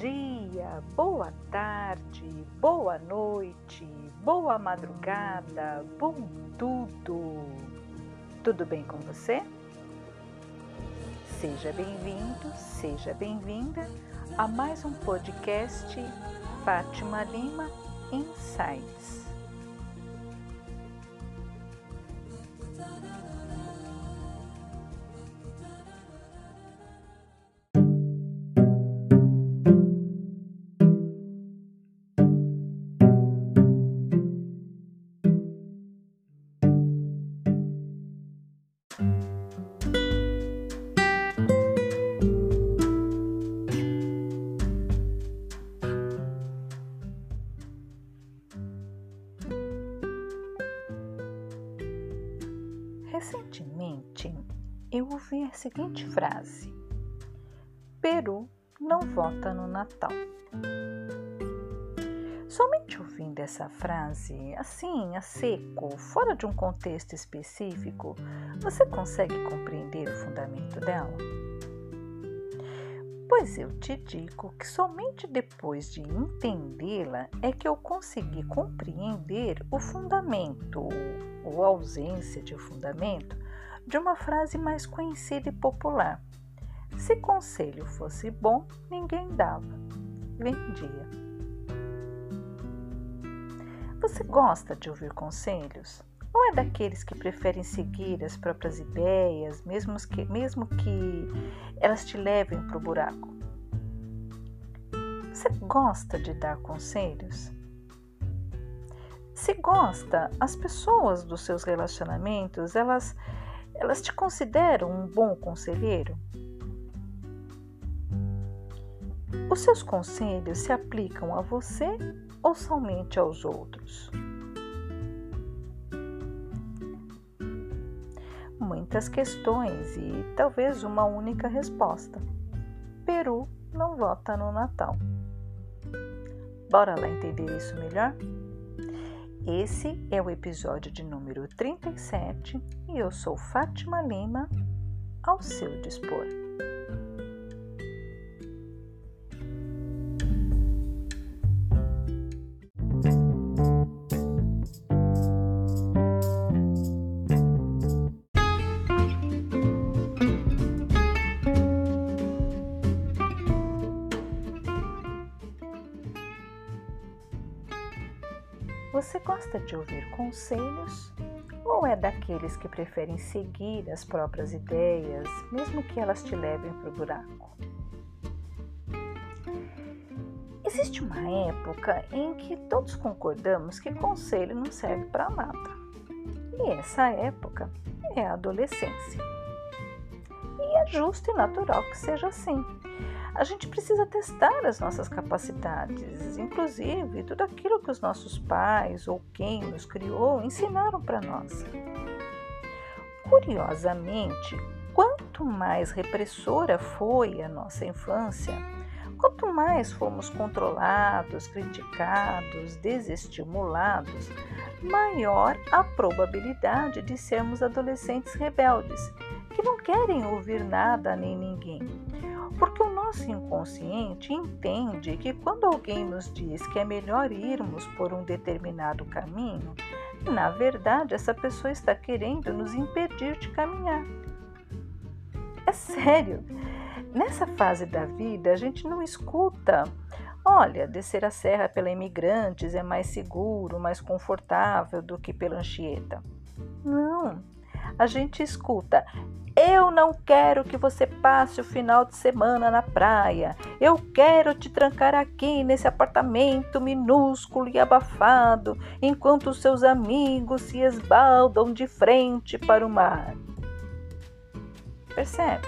dia, boa tarde, boa noite, boa madrugada, bom tudo. Tudo bem com você? Seja bem-vindo, seja bem-vinda a mais um podcast Fátima Lima Insights. Recentemente, eu ouvi a seguinte frase: Peru não vota no Natal. Somente ouvindo essa frase, assim, a seco, fora de um contexto específico, você consegue compreender o fundamento dela? Pois eu te digo que somente depois de entendê-la é que eu consegui compreender o fundamento ou ausência de fundamento de uma frase mais conhecida e popular. Se conselho fosse bom, ninguém dava, vendia. Você gosta de ouvir conselhos? Daqueles que preferem seguir as próprias ideias, mesmo que, mesmo que elas te levem para o buraco? Você gosta de dar conselhos? Se gosta, as pessoas dos seus relacionamentos, elas, elas te consideram um bom conselheiro? Os seus conselhos se aplicam a você ou somente aos outros? Muitas questões e talvez uma única resposta. Peru não vota no Natal. Bora lá entender isso melhor? Esse é o episódio de número 37 e eu sou Fátima Lima, ao seu dispor. Você gosta de ouvir conselhos ou é daqueles que preferem seguir as próprias ideias, mesmo que elas te levem para o buraco? Existe uma época em que todos concordamos que conselho não serve para nada. E essa época é a adolescência. E é justo e natural que seja assim a gente precisa testar as nossas capacidades, inclusive tudo aquilo que os nossos pais ou quem nos criou ensinaram para nós. Curiosamente, quanto mais repressora foi a nossa infância, quanto mais fomos controlados, criticados, desestimulados, maior a probabilidade de sermos adolescentes rebeldes, que não querem ouvir nada nem ninguém porque o nosso inconsciente entende que quando alguém nos diz que é melhor irmos por um determinado caminho, na verdade essa pessoa está querendo nos impedir de caminhar. É sério. Nessa fase da vida, a gente não escuta Olha, descer a serra pela Imigrantes é mais seguro, mais confortável do que pela Anchieta. Não, a gente escuta. Eu não quero que você passe o final de semana na praia. Eu quero te trancar aqui nesse apartamento minúsculo e abafado, enquanto seus amigos se esbaldam de frente para o mar. Percebe?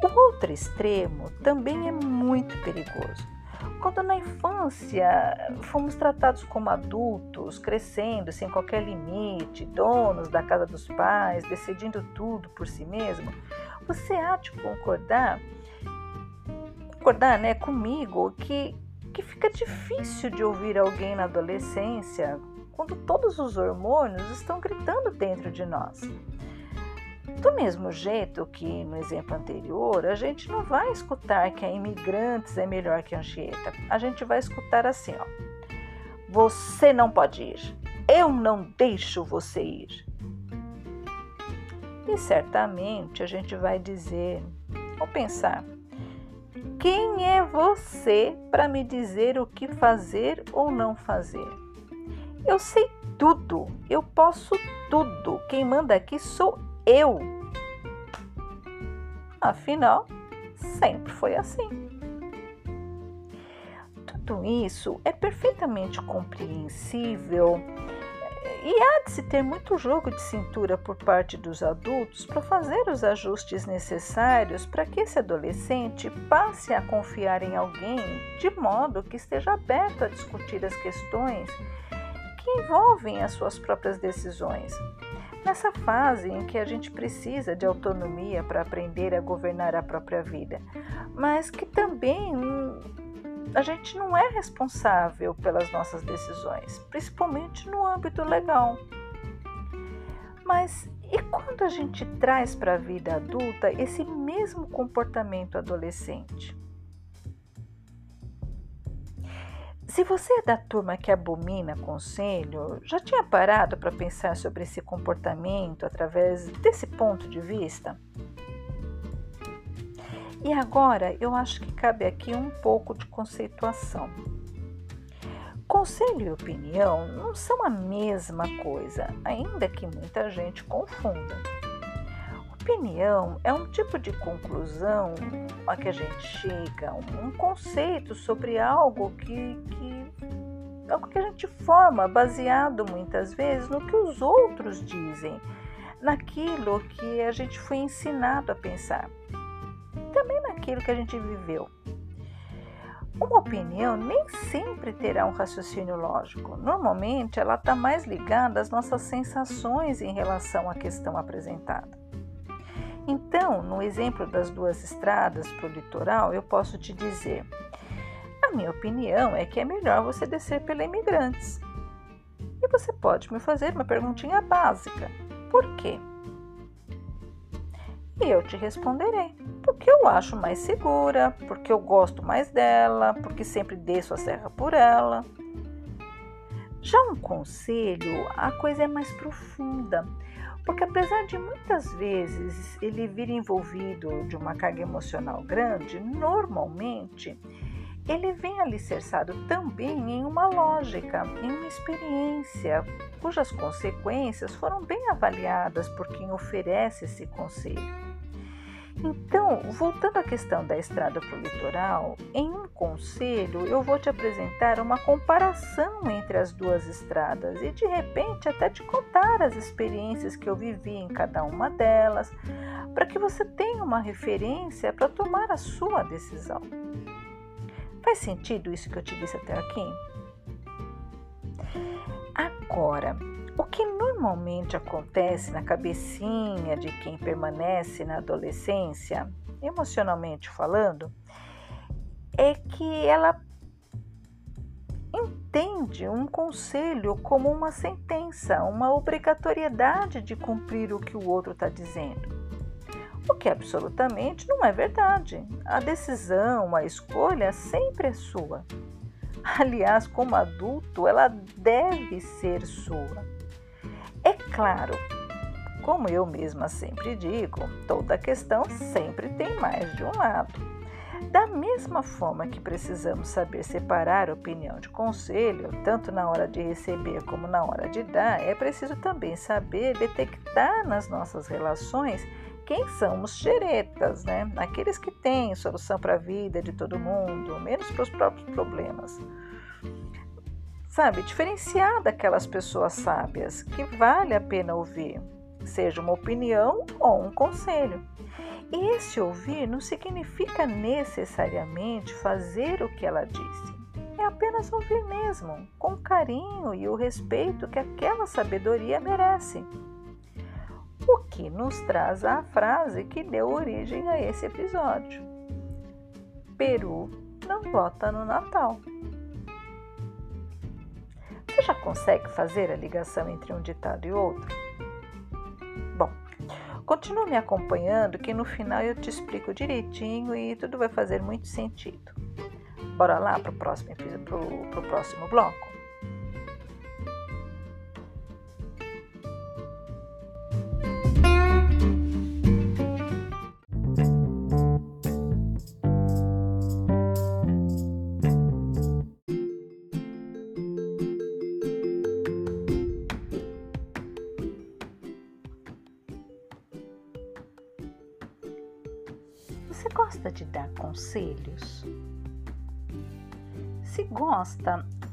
O outro extremo também é muito perigoso quando na infância fomos tratados como adultos, crescendo sem qualquer limite, donos da casa dos pais, decidindo tudo por si mesmo, você há de concordar, concordar né, comigo que, que fica difícil de ouvir alguém na adolescência quando todos os hormônios estão gritando dentro de nós. Do mesmo jeito que no exemplo anterior, a gente não vai escutar que a imigrantes é melhor que a Anchieta. A gente vai escutar assim, ó. Você não pode ir. Eu não deixo você ir. E certamente a gente vai dizer ou pensar: quem é você para me dizer o que fazer ou não fazer? Eu sei tudo, eu posso tudo. Quem manda aqui sou eu. Afinal, sempre foi assim. Tudo isso é perfeitamente compreensível e há de se ter muito jogo de cintura por parte dos adultos para fazer os ajustes necessários para que esse adolescente passe a confiar em alguém de modo que esteja aberto a discutir as questões que envolvem as suas próprias decisões. Nessa fase em que a gente precisa de autonomia para aprender a governar a própria vida, mas que também a gente não é responsável pelas nossas decisões, principalmente no âmbito legal. Mas e quando a gente traz para a vida adulta esse mesmo comportamento adolescente? Se você é da turma que abomina conselho, já tinha parado para pensar sobre esse comportamento através desse ponto de vista? E agora eu acho que cabe aqui um pouco de conceituação. Conselho e opinião não são a mesma coisa, ainda que muita gente confunda. Opinião é um tipo de conclusão a que a gente chega, um conceito sobre algo que, que algo que a gente forma baseado muitas vezes no que os outros dizem, naquilo que a gente foi ensinado a pensar, também naquilo que a gente viveu. Uma opinião nem sempre terá um raciocínio lógico. Normalmente, ela está mais ligada às nossas sensações em relação à questão apresentada. Então, no exemplo das duas estradas para o litoral, eu posso te dizer: a minha opinião é que é melhor você descer pela Imigrantes. E você pode me fazer uma perguntinha básica: por quê? E eu te responderei: porque eu acho mais segura, porque eu gosto mais dela, porque sempre desço a serra por ela. Já um conselho, a coisa é mais profunda porque apesar de muitas vezes ele vir envolvido de uma carga emocional grande, normalmente ele vem alicerçado também em uma lógica, em uma experiência, cujas consequências foram bem avaliadas por quem oferece esse conselho. Então, voltando à questão da estrada para o litoral, em um conselho eu vou te apresentar uma comparação entre as duas estradas e de repente até te contar as experiências que eu vivi em cada uma delas, para que você tenha uma referência para tomar a sua decisão. Faz sentido isso que eu te disse até aqui? Agora, o que normalmente acontece na cabecinha de quem permanece na adolescência, emocionalmente falando, é que ela entende um conselho como uma sentença, uma obrigatoriedade de cumprir o que o outro está dizendo. O que absolutamente não é verdade. A decisão, a escolha sempre é sua. Aliás, como adulto, ela deve ser sua. É claro, como eu mesma sempre digo, toda questão sempre tem mais de um lado. Da mesma forma que precisamos saber separar opinião de conselho, tanto na hora de receber como na hora de dar, é preciso também saber detectar nas nossas relações quem são os xeretas, né? Aqueles que têm solução para a vida de todo mundo, menos para os próprios problemas sabe, diferenciar daquelas pessoas sábias que vale a pena ouvir, seja uma opinião ou um conselho. E esse ouvir não significa necessariamente fazer o que ela disse. É apenas ouvir mesmo, com carinho e o respeito que aquela sabedoria merece. O que nos traz a frase que deu origem a esse episódio: Peru não vota no Natal. Já consegue fazer a ligação entre um ditado e outro? Bom, Continue me acompanhando que no final eu te explico direitinho e tudo vai fazer muito sentido. Bora lá para o próximo, próximo bloco?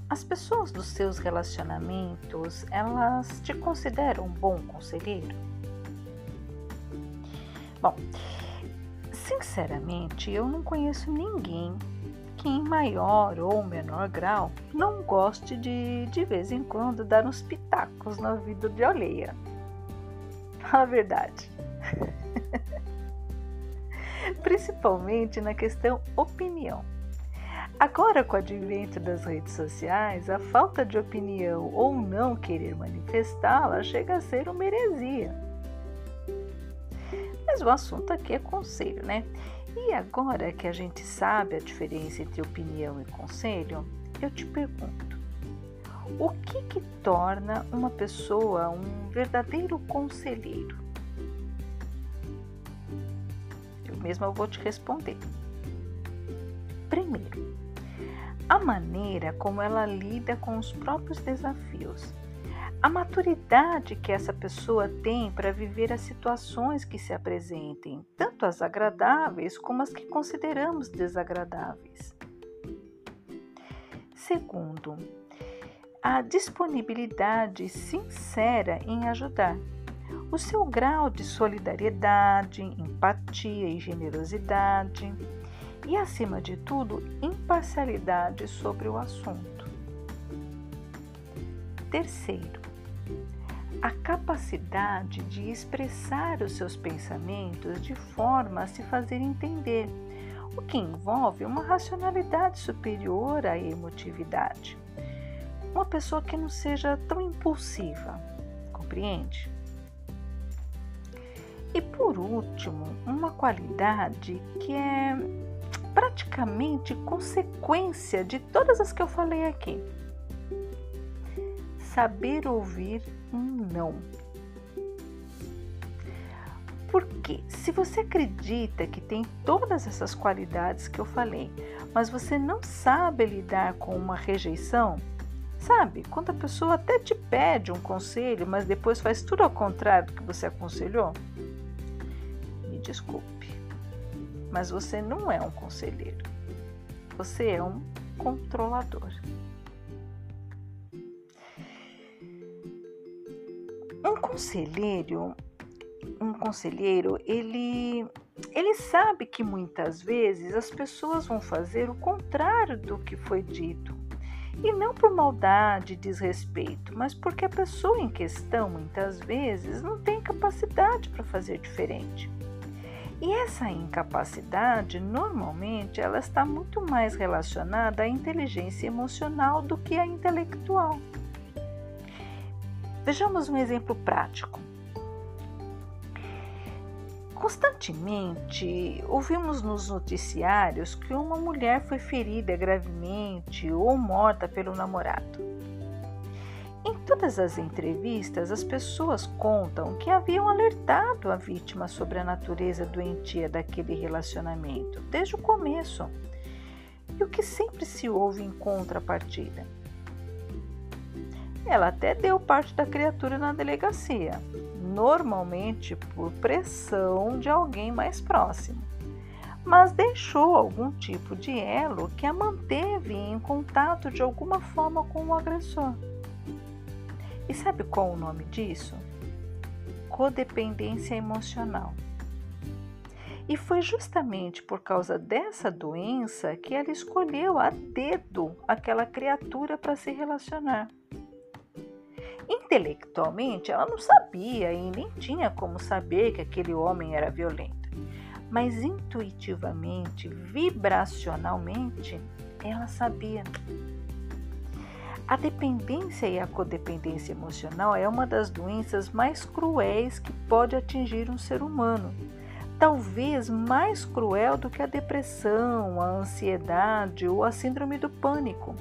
As pessoas dos seus relacionamentos, elas te consideram um bom conselheiro? Bom, sinceramente, eu não conheço ninguém que em maior ou menor grau não goste de de vez em quando dar uns pitacos na vida de alheia. A verdade. principalmente na questão opinião. Agora, com o advento das redes sociais, a falta de opinião ou não querer manifestá-la chega a ser uma heresia. Mas o assunto aqui é conselho, né? E agora que a gente sabe a diferença entre opinião e conselho, eu te pergunto: o que, que torna uma pessoa um verdadeiro conselheiro? mesma eu vou te responder. Primeiro, a maneira como ela lida com os próprios desafios. A maturidade que essa pessoa tem para viver as situações que se apresentem, tanto as agradáveis como as que consideramos desagradáveis. Segundo, a disponibilidade sincera em ajudar o seu grau de solidariedade, empatia e generosidade e, acima de tudo, imparcialidade sobre o assunto. Terceiro, a capacidade de expressar os seus pensamentos de forma a se fazer entender, o que envolve uma racionalidade superior à emotividade. Uma pessoa que não seja tão impulsiva, compreende? E por último, uma qualidade que é praticamente consequência de todas as que eu falei aqui. Saber ouvir um não. Porque se você acredita que tem todas essas qualidades que eu falei, mas você não sabe lidar com uma rejeição, sabe? Quando a pessoa até te pede um conselho, mas depois faz tudo ao contrário do que você aconselhou, desculpe, mas você não é um conselheiro. Você é um controlador. Um conselheiro, um conselheiro, ele ele sabe que muitas vezes as pessoas vão fazer o contrário do que foi dito. E não por maldade, desrespeito, mas porque a pessoa em questão muitas vezes não tem capacidade para fazer diferente. E essa incapacidade, normalmente, ela está muito mais relacionada à inteligência emocional do que à intelectual. Vejamos um exemplo prático. Constantemente ouvimos nos noticiários que uma mulher foi ferida gravemente ou morta pelo namorado. Em todas as entrevistas, as pessoas contam que haviam alertado a vítima sobre a natureza doentia daquele relacionamento desde o começo e o que sempre se ouve em contrapartida. Ela até deu parte da criatura na delegacia, normalmente por pressão de alguém mais próximo, mas deixou algum tipo de elo que a manteve em contato de alguma forma com o agressor. E sabe qual o nome disso? Codependência emocional. E foi justamente por causa dessa doença que ela escolheu a dedo aquela criatura para se relacionar. Intelectualmente, ela não sabia e nem tinha como saber que aquele homem era violento, mas intuitivamente, vibracionalmente, ela sabia. A dependência e a codependência emocional é uma das doenças mais cruéis que pode atingir um ser humano. Talvez mais cruel do que a depressão, a ansiedade ou a síndrome do pânico.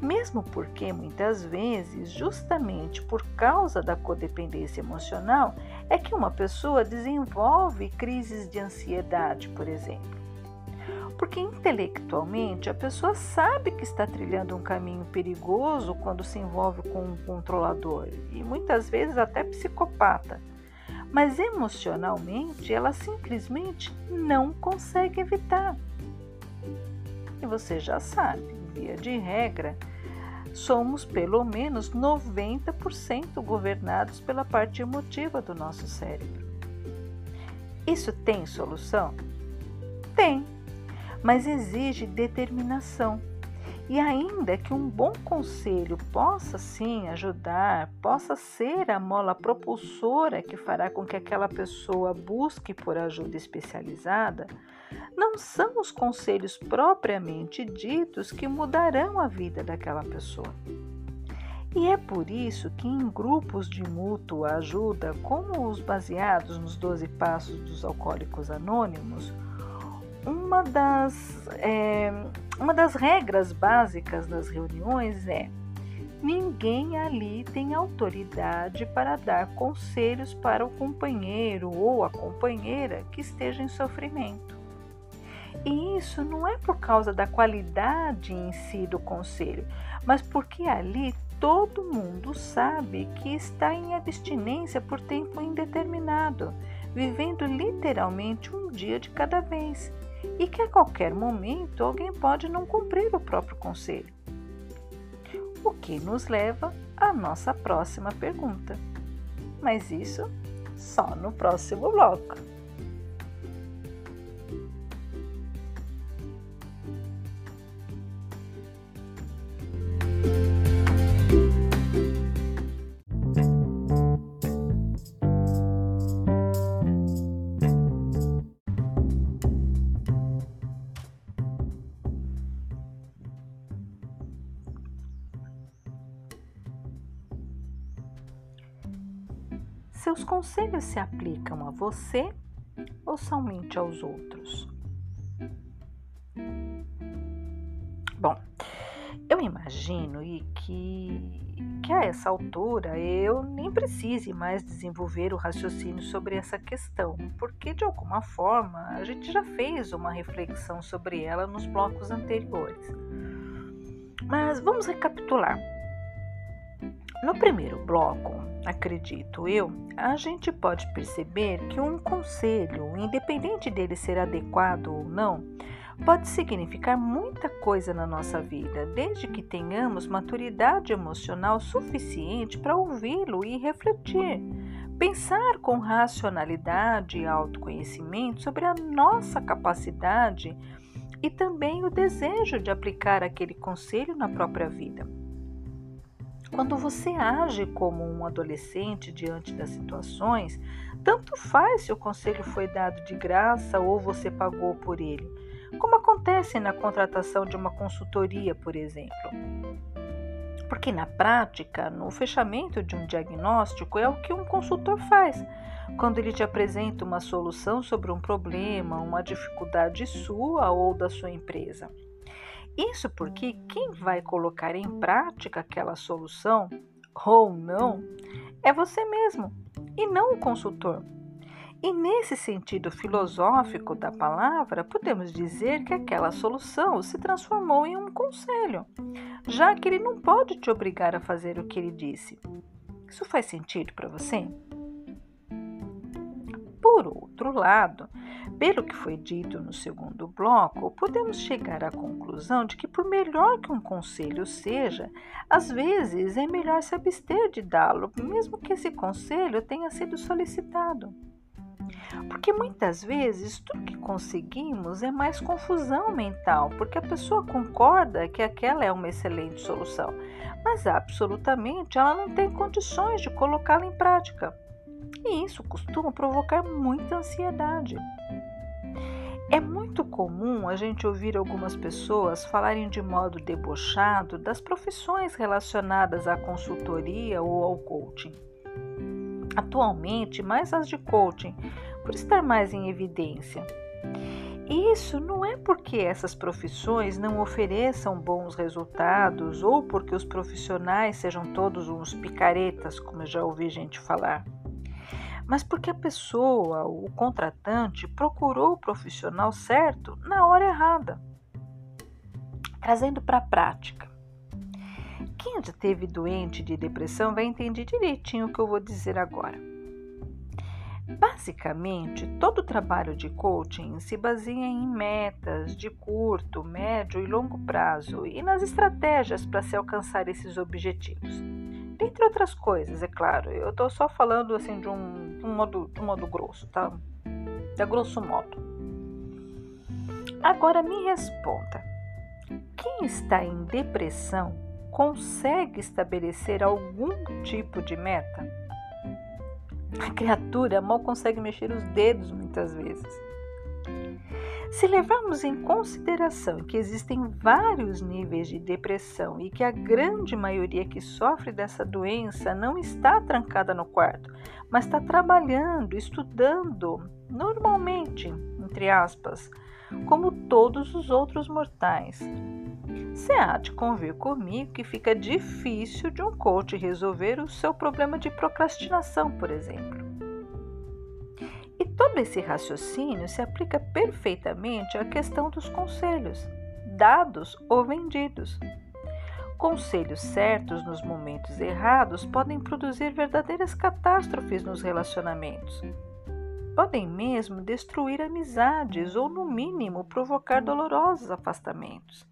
Mesmo porque muitas vezes, justamente por causa da codependência emocional, é que uma pessoa desenvolve crises de ansiedade, por exemplo. Porque intelectualmente a pessoa sabe que está trilhando um caminho perigoso quando se envolve com um controlador e muitas vezes até psicopata. Mas emocionalmente ela simplesmente não consegue evitar. E você já sabe, via de regra, somos pelo menos 90% governados pela parte emotiva do nosso cérebro. Isso tem solução? Tem mas exige determinação. E ainda que um bom conselho possa sim ajudar, possa ser a mola propulsora que fará com que aquela pessoa busque por ajuda especializada, não são os conselhos propriamente ditos que mudarão a vida daquela pessoa. E é por isso que em grupos de mútua ajuda, como os baseados nos 12 Passos dos Alcoólicos Anônimos, uma das, é, uma das regras básicas das reuniões é: ninguém ali tem autoridade para dar conselhos para o companheiro ou a companheira que esteja em sofrimento. E isso não é por causa da qualidade em si do conselho, mas porque ali todo mundo sabe que está em abstinência por tempo indeterminado, vivendo literalmente um dia de cada vez e que a qualquer momento alguém pode não cumprir o próprio conselho. O que nos leva à nossa próxima pergunta. Mas isso só no próximo bloco. Seus conselhos se aplicam a você ou somente aos outros? Bom, eu imagino e que, que a essa altura eu nem precise mais desenvolver o raciocínio sobre essa questão, porque de alguma forma a gente já fez uma reflexão sobre ela nos blocos anteriores. Mas vamos recapitular. No primeiro bloco, acredito eu, a gente pode perceber que um conselho, independente dele ser adequado ou não, pode significar muita coisa na nossa vida, desde que tenhamos maturidade emocional suficiente para ouvi-lo e refletir. Pensar com racionalidade e autoconhecimento sobre a nossa capacidade e também o desejo de aplicar aquele conselho na própria vida. Quando você age como um adolescente diante das situações, tanto faz se o conselho foi dado de graça ou você pagou por ele, como acontece na contratação de uma consultoria, por exemplo. Porque na prática, no fechamento de um diagnóstico é o que um consultor faz. Quando ele te apresenta uma solução sobre um problema, uma dificuldade sua ou da sua empresa. Isso porque quem vai colocar em prática aquela solução, ou não, é você mesmo e não o consultor. E nesse sentido filosófico da palavra, podemos dizer que aquela solução se transformou em um conselho, já que ele não pode te obrigar a fazer o que ele disse. Isso faz sentido para você? Outro lado, pelo que foi dito no segundo bloco, podemos chegar à conclusão de que, por melhor que um conselho seja, às vezes é melhor se abster de dá-lo, mesmo que esse conselho tenha sido solicitado. Porque muitas vezes tudo que conseguimos é mais confusão mental, porque a pessoa concorda que aquela é uma excelente solução, mas absolutamente ela não tem condições de colocá-la em prática. E isso costuma provocar muita ansiedade. É muito comum a gente ouvir algumas pessoas falarem de modo debochado das profissões relacionadas à consultoria ou ao coaching. Atualmente, mais as de coaching, por estar mais em evidência. Isso não é porque essas profissões não ofereçam bons resultados ou porque os profissionais sejam todos uns picaretas, como eu já ouvi gente falar mas porque a pessoa, o contratante, procurou o profissional certo na hora errada. Trazendo para a prática. Quem já teve doente de depressão vai entender direitinho o que eu vou dizer agora. Basicamente, todo o trabalho de coaching se baseia em metas de curto, médio e longo prazo e nas estratégias para se alcançar esses objetivos. Dentre outras coisas, é claro. Eu estou só falando assim de um, um, modo, um modo grosso, tá? De grosso modo. Agora me responda. Quem está em depressão consegue estabelecer algum tipo de meta? A criatura mal consegue mexer os dedos muitas vezes. Se levarmos em consideração que existem vários níveis de depressão e que a grande maioria que sofre dessa doença não está trancada no quarto, mas está trabalhando, estudando, normalmente, entre aspas, como todos os outros mortais. Você há de convir comigo que fica difícil de um coach resolver o seu problema de procrastinação, por exemplo. Todo esse raciocínio se aplica perfeitamente à questão dos conselhos, dados ou vendidos. Conselhos certos nos momentos errados podem produzir verdadeiras catástrofes nos relacionamentos. Podem mesmo destruir amizades ou, no mínimo, provocar dolorosos afastamentos.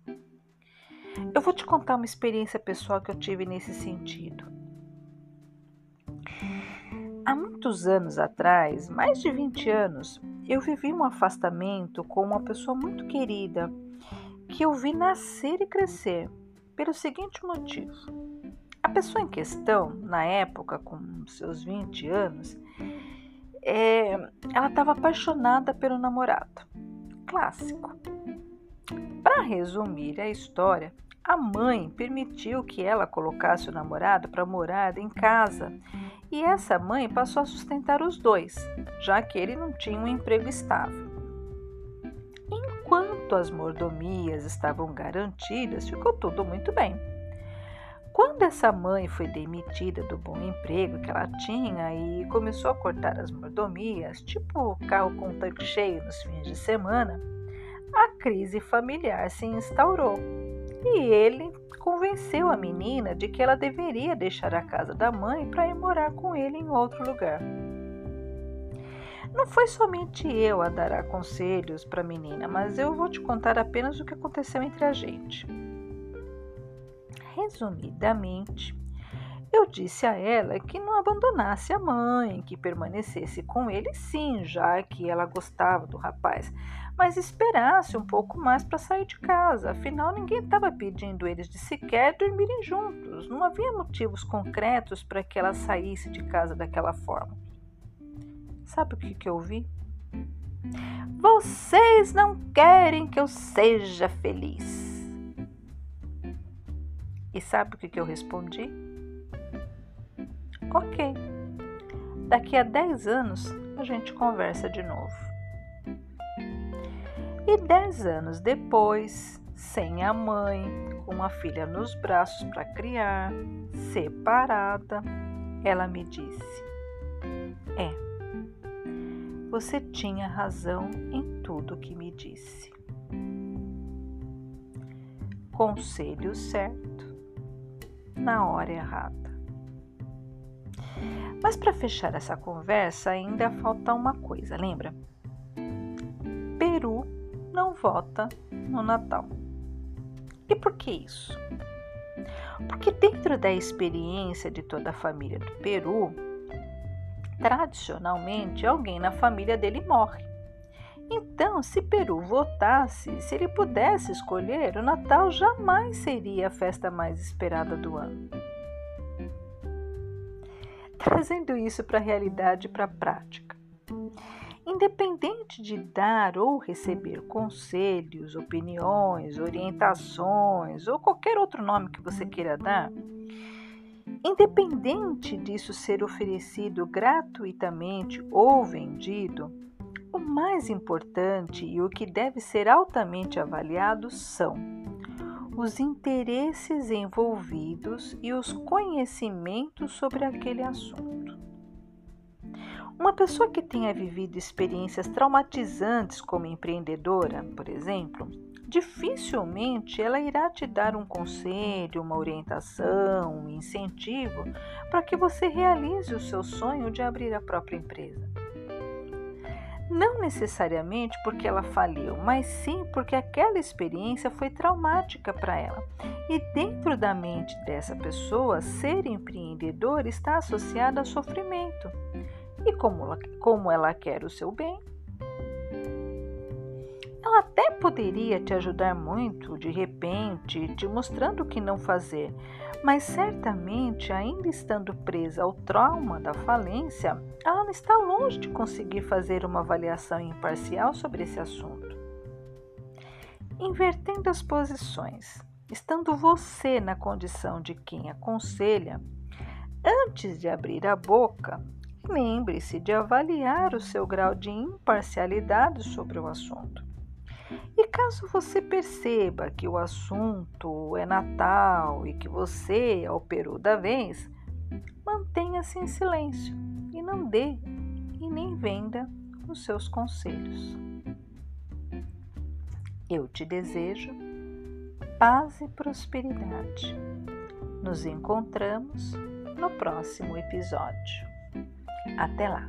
Eu vou te contar uma experiência pessoal que eu tive nesse sentido. Há muitos anos atrás, mais de 20 anos, eu vivi um afastamento com uma pessoa muito querida que eu vi nascer e crescer pelo seguinte motivo. A pessoa em questão, na época, com seus 20 anos, é, ela estava apaixonada pelo namorado. Clássico. Para resumir a história, a mãe permitiu que ela colocasse o namorado para morar em casa e essa mãe passou a sustentar os dois, já que ele não tinha um emprego estável. Enquanto as mordomias estavam garantidas, ficou tudo muito bem. Quando essa mãe foi demitida do bom emprego que ela tinha e começou a cortar as mordomias, tipo carro com tanque cheio nos fins de semana, a crise familiar se instaurou e ele convenceu a menina de que ela deveria deixar a casa da mãe para ir morar com ele em outro lugar. Não foi somente eu a dar conselhos para a menina, mas eu vou te contar apenas o que aconteceu entre a gente. Resumidamente, eu disse a ela que não abandonasse a mãe, que permanecesse com ele sim, já que ela gostava do rapaz, mas esperasse um pouco mais para sair de casa. Afinal, ninguém estava pedindo eles de sequer dormirem juntos. Não havia motivos concretos para que ela saísse de casa daquela forma. Sabe o que, que eu vi? Vocês não querem que eu seja feliz. E sabe o que, que eu respondi? Ok. Daqui a 10 anos a gente conversa de novo. E dez anos depois, sem a mãe, com a filha nos braços para criar, separada, ela me disse: É, você tinha razão em tudo que me disse. Conselho certo, na hora errada. Mas para fechar essa conversa, ainda falta uma coisa, lembra? Peru não vota no Natal. E por que isso? Porque dentro da experiência de toda a família do Peru, tradicionalmente alguém na família dele morre. Então, se Peru votasse, se ele pudesse escolher, o Natal jamais seria a festa mais esperada do ano. Trazendo isso para a realidade e para a prática. Independente de dar ou receber conselhos, opiniões, orientações ou qualquer outro nome que você queira dar, independente disso ser oferecido gratuitamente ou vendido, o mais importante e o que deve ser altamente avaliado são os interesses envolvidos e os conhecimentos sobre aquele assunto. Uma pessoa que tenha vivido experiências traumatizantes como empreendedora, por exemplo, dificilmente ela irá te dar um conselho, uma orientação, um incentivo para que você realize o seu sonho de abrir a própria empresa. Não necessariamente porque ela faliu, mas sim porque aquela experiência foi traumática para ela. E dentro da mente dessa pessoa, ser empreendedor está associado a sofrimento. E como ela, como ela quer o seu bem, ela até poderia te ajudar muito, de repente, te mostrando o que não fazer, mas certamente, ainda estando presa ao trauma da falência, ela está longe de conseguir fazer uma avaliação imparcial sobre esse assunto. Invertendo as posições, estando você na condição de quem aconselha, antes de abrir a boca, lembre-se de avaliar o seu grau de imparcialidade sobre o assunto. E caso você perceba que o assunto é Natal e que você é o peru da vez, mantenha-se em silêncio e não dê e nem venda os seus conselhos. Eu te desejo paz e prosperidade. Nos encontramos no próximo episódio. Até lá!